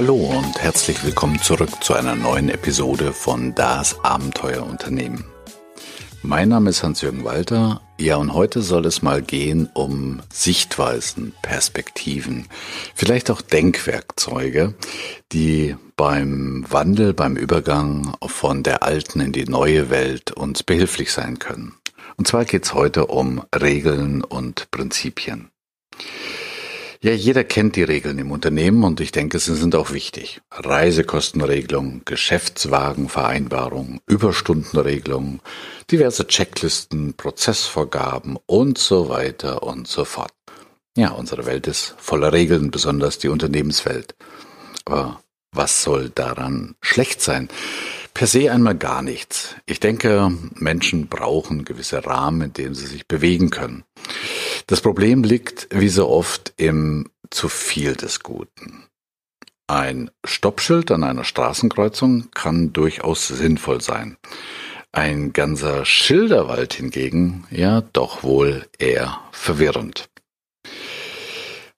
Hallo und herzlich willkommen zurück zu einer neuen Episode von Das Abenteuerunternehmen. Mein Name ist Hans-Jürgen Walter. Ja, und heute soll es mal gehen um Sichtweisen, Perspektiven, vielleicht auch Denkwerkzeuge, die beim Wandel, beim Übergang von der alten in die neue Welt uns behilflich sein können. Und zwar geht es heute um Regeln und Prinzipien. Ja, jeder kennt die Regeln im Unternehmen und ich denke, sie sind auch wichtig. Reisekostenregelung, Geschäftswagenvereinbarung, Überstundenregelung, diverse Checklisten, Prozessvorgaben und so weiter und so fort. Ja, unsere Welt ist voller Regeln, besonders die Unternehmenswelt. Aber was soll daran schlecht sein? Per se einmal gar nichts. Ich denke, Menschen brauchen gewisse Rahmen, in denen sie sich bewegen können. Das Problem liegt, wie so oft, im zu viel des Guten. Ein Stoppschild an einer Straßenkreuzung kann durchaus sinnvoll sein. Ein ganzer Schilderwald hingegen, ja, doch wohl eher verwirrend.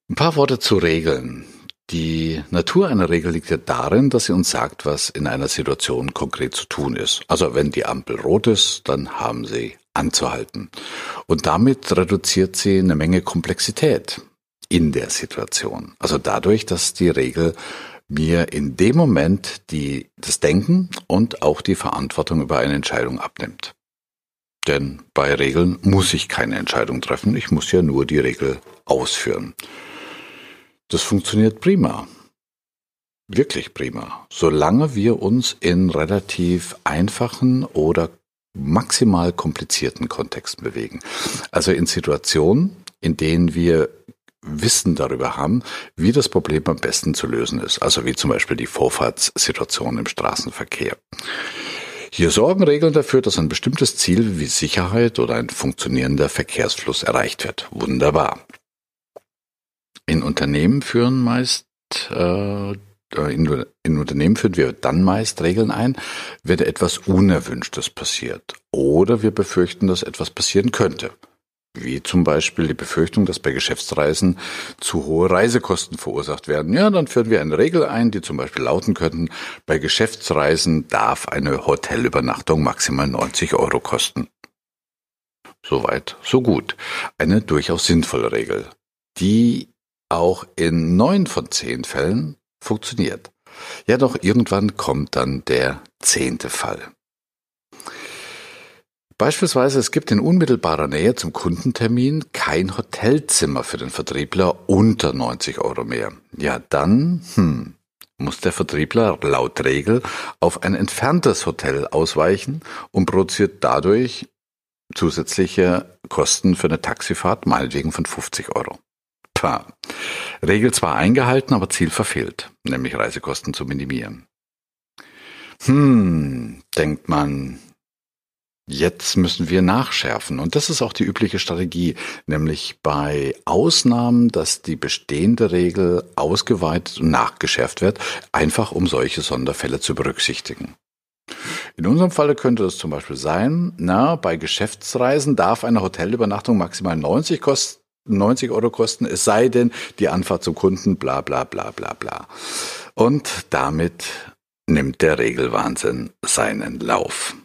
Ein paar Worte zu Regeln. Die Natur einer Regel liegt ja darin, dass sie uns sagt, was in einer Situation konkret zu tun ist. Also wenn die Ampel rot ist, dann haben sie anzuhalten. Und damit reduziert sie eine Menge Komplexität in der Situation. Also dadurch, dass die Regel mir in dem Moment die, das Denken und auch die Verantwortung über eine Entscheidung abnimmt. Denn bei Regeln muss ich keine Entscheidung treffen, ich muss ja nur die Regel ausführen. Das funktioniert prima. Wirklich prima. Solange wir uns in relativ einfachen oder maximal komplizierten Kontexten bewegen. Also in Situationen, in denen wir Wissen darüber haben, wie das Problem am besten zu lösen ist. Also wie zum Beispiel die Vorfahrtssituation im Straßenverkehr. Hier sorgen Regeln dafür, dass ein bestimmtes Ziel wie Sicherheit oder ein funktionierender Verkehrsfluss erreicht wird. Wunderbar. In Unternehmen führen meist äh, in, in Unternehmen führen wir dann meist Regeln ein, wenn etwas Unerwünschtes passiert oder wir befürchten, dass etwas passieren könnte. Wie zum Beispiel die Befürchtung, dass bei Geschäftsreisen zu hohe Reisekosten verursacht werden. Ja, dann führen wir eine Regel ein, die zum Beispiel lauten könnten, bei Geschäftsreisen darf eine Hotelübernachtung maximal 90 Euro kosten. Soweit, so gut. Eine durchaus sinnvolle Regel, die auch in neun von zehn Fällen funktioniert. Ja, doch irgendwann kommt dann der zehnte Fall. Beispielsweise, es gibt in unmittelbarer Nähe zum Kundentermin kein Hotelzimmer für den Vertriebler unter 90 Euro mehr. Ja, dann, hm, muss der Vertriebler laut Regel auf ein entferntes Hotel ausweichen und produziert dadurch zusätzliche Kosten für eine Taxifahrt, meinetwegen von 50 Euro. Pah. Regel zwar eingehalten, aber Ziel verfehlt, nämlich Reisekosten zu minimieren. Hm, denkt man, Jetzt müssen wir nachschärfen. Und das ist auch die übliche Strategie, nämlich bei Ausnahmen, dass die bestehende Regel ausgeweitet und nachgeschärft wird, einfach um solche Sonderfälle zu berücksichtigen. In unserem Falle könnte es zum Beispiel sein, na, bei Geschäftsreisen darf eine Hotelübernachtung maximal 90 kosten 90 Euro kosten, es sei denn, die Anfahrt zum Kunden, bla bla bla bla bla. Und damit nimmt der Regelwahnsinn seinen Lauf.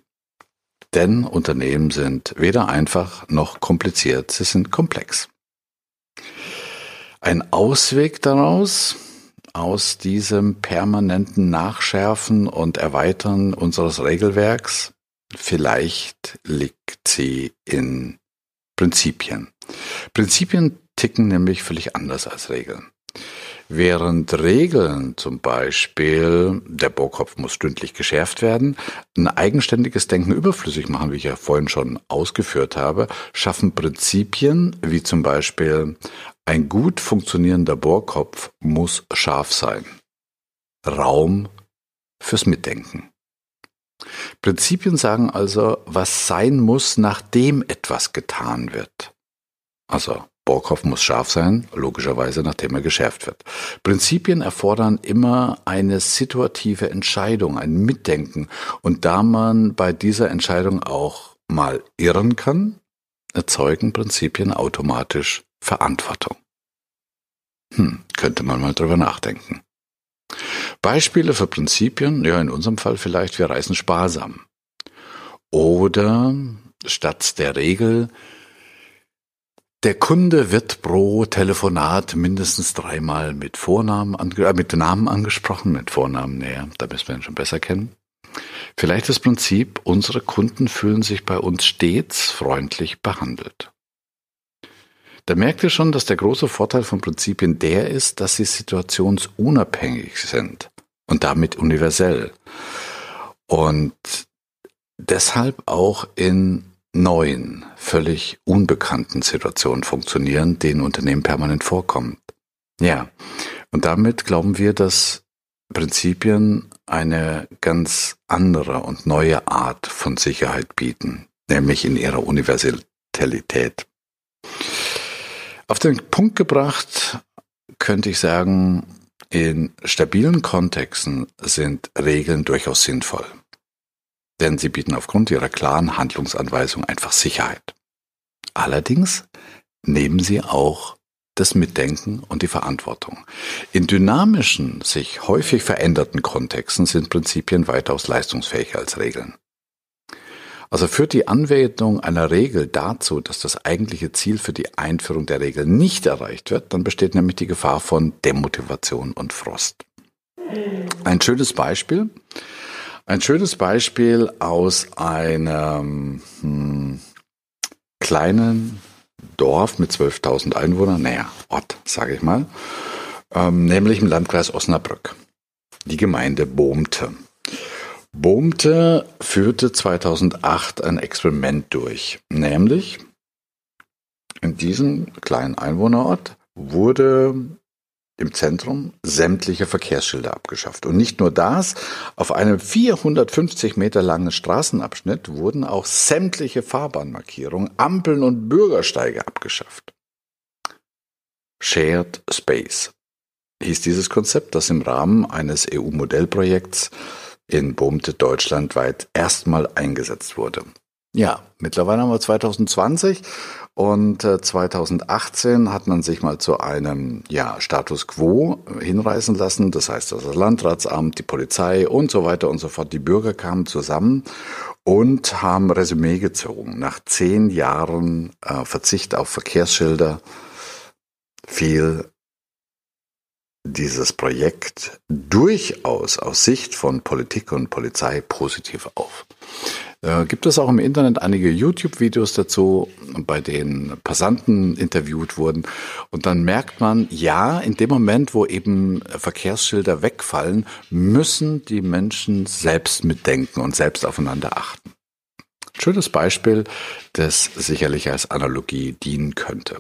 Denn Unternehmen sind weder einfach noch kompliziert, sie sind komplex. Ein Ausweg daraus, aus diesem permanenten Nachschärfen und Erweitern unseres Regelwerks, vielleicht liegt sie in Prinzipien. Prinzipien ticken nämlich völlig anders als Regeln. Während Regeln zum Beispiel, der Bohrkopf muss stündlich geschärft werden, ein eigenständiges Denken überflüssig machen, wie ich ja vorhin schon ausgeführt habe, schaffen Prinzipien wie zum Beispiel ein gut funktionierender Bohrkopf muss scharf sein. Raum fürs Mitdenken. Prinzipien sagen also, was sein muss, nachdem etwas getan wird. Also Bohrkopf muss scharf sein, logischerweise nachdem er geschärft wird. Prinzipien erfordern immer eine situative Entscheidung, ein Mitdenken. Und da man bei dieser Entscheidung auch mal irren kann, erzeugen Prinzipien automatisch Verantwortung. Hm, könnte man mal drüber nachdenken. Beispiele für Prinzipien, ja, in unserem Fall vielleicht, wir reisen sparsam. Oder statt der Regel, der Kunde wird pro Telefonat mindestens dreimal mit Vornamen, äh, mit Namen angesprochen, mit Vornamen näher, da müssen wir ihn schon besser kennen. Vielleicht das Prinzip, unsere Kunden fühlen sich bei uns stets freundlich behandelt. Da merkt ihr schon, dass der große Vorteil von Prinzipien der ist, dass sie situationsunabhängig sind und damit universell. Und deshalb auch in neuen, völlig unbekannten Situationen funktionieren, denen Unternehmen permanent vorkommt. Ja, und damit glauben wir, dass Prinzipien eine ganz andere und neue Art von Sicherheit bieten, nämlich in ihrer Universalität. Auf den Punkt gebracht könnte ich sagen, in stabilen Kontexten sind Regeln durchaus sinnvoll, denn sie bieten aufgrund ihrer klaren Handlungsanweisung einfach Sicherheit. Allerdings nehmen sie auch das Mitdenken und die Verantwortung. In dynamischen, sich häufig veränderten Kontexten sind Prinzipien weitaus leistungsfähiger als Regeln. Also führt die Anwendung einer Regel dazu, dass das eigentliche Ziel für die Einführung der Regel nicht erreicht wird, dann besteht nämlich die Gefahr von Demotivation und Frost. Ein schönes Beispiel. Ein schönes Beispiel aus einem hm, kleinen Dorf mit 12.000 Einwohnern, naja, Ort, sage ich mal, ähm, nämlich im Landkreis Osnabrück. Die Gemeinde Bohmte. Bohmte führte 2008 ein Experiment durch, nämlich in diesem kleinen Einwohnerort wurde im Zentrum sämtliche Verkehrsschilder abgeschafft. Und nicht nur das, auf einem 450 Meter langen Straßenabschnitt wurden auch sämtliche Fahrbahnmarkierungen, Ampeln und Bürgersteige abgeschafft. Shared Space hieß dieses Konzept, das im Rahmen eines EU-Modellprojekts in Bohmte deutschlandweit erstmal eingesetzt wurde. Ja, mittlerweile haben wir 2020 und 2018 äh, hat man sich mal zu einem ja, Status quo hinreißen lassen. Das heißt, das Landratsamt, die Polizei und so weiter und so fort. Die Bürger kamen zusammen und haben Resümee gezogen. Nach zehn Jahren äh, Verzicht auf Verkehrsschilder fiel dieses Projekt durchaus aus Sicht von Politik und Polizei positiv auf. Äh, gibt es auch im Internet einige YouTube-Videos dazu, bei denen Passanten interviewt wurden. Und dann merkt man, ja, in dem Moment, wo eben Verkehrsschilder wegfallen, müssen die Menschen selbst mitdenken und selbst aufeinander achten. Schönes Beispiel, das sicherlich als Analogie dienen könnte.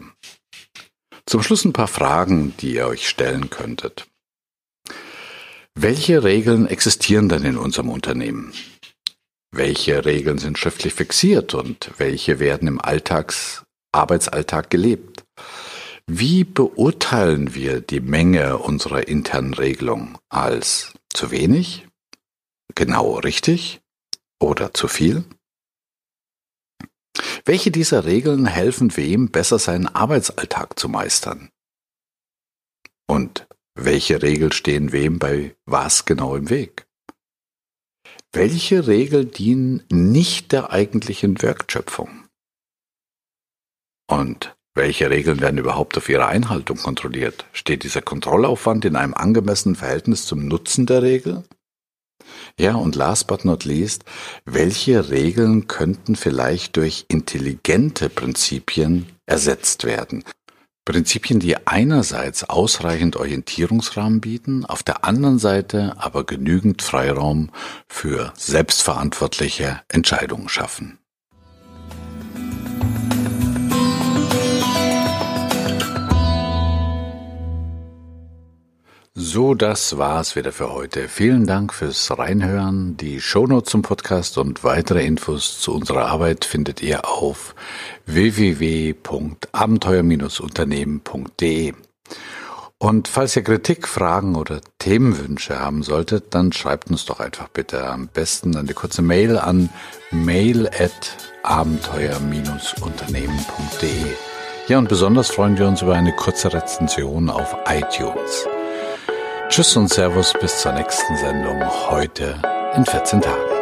Zum Schluss ein paar Fragen, die ihr euch stellen könntet. Welche Regeln existieren denn in unserem Unternehmen? Welche Regeln sind schriftlich fixiert und welche werden im Alltags Arbeitsalltag gelebt? Wie beurteilen wir die Menge unserer internen Regelung als zu wenig, genau richtig oder zu viel? Welche dieser Regeln helfen wem besser seinen Arbeitsalltag zu meistern? Und welche Regeln stehen wem bei was genau im Weg? Welche Regeln dienen nicht der eigentlichen Werkschöpfung? Und welche Regeln werden überhaupt auf ihre Einhaltung kontrolliert? Steht dieser Kontrollaufwand in einem angemessenen Verhältnis zum Nutzen der Regel? Ja, und last but not least, welche Regeln könnten vielleicht durch intelligente Prinzipien ersetzt werden? Prinzipien, die einerseits ausreichend Orientierungsrahmen bieten, auf der anderen Seite aber genügend Freiraum für selbstverantwortliche Entscheidungen schaffen. So, das war's wieder für heute. Vielen Dank fürs Reinhören. Die Shownotes zum Podcast und weitere Infos zu unserer Arbeit findet ihr auf www.abenteuer-unternehmen.de. Und falls ihr Kritik, Fragen oder Themenwünsche haben solltet, dann schreibt uns doch einfach bitte am besten eine kurze Mail an mail at abenteuer-unternehmen.de. Ja, und besonders freuen wir uns über eine kurze Rezension auf iTunes. Tschüss und Servus bis zur nächsten Sendung heute in 14 Tagen.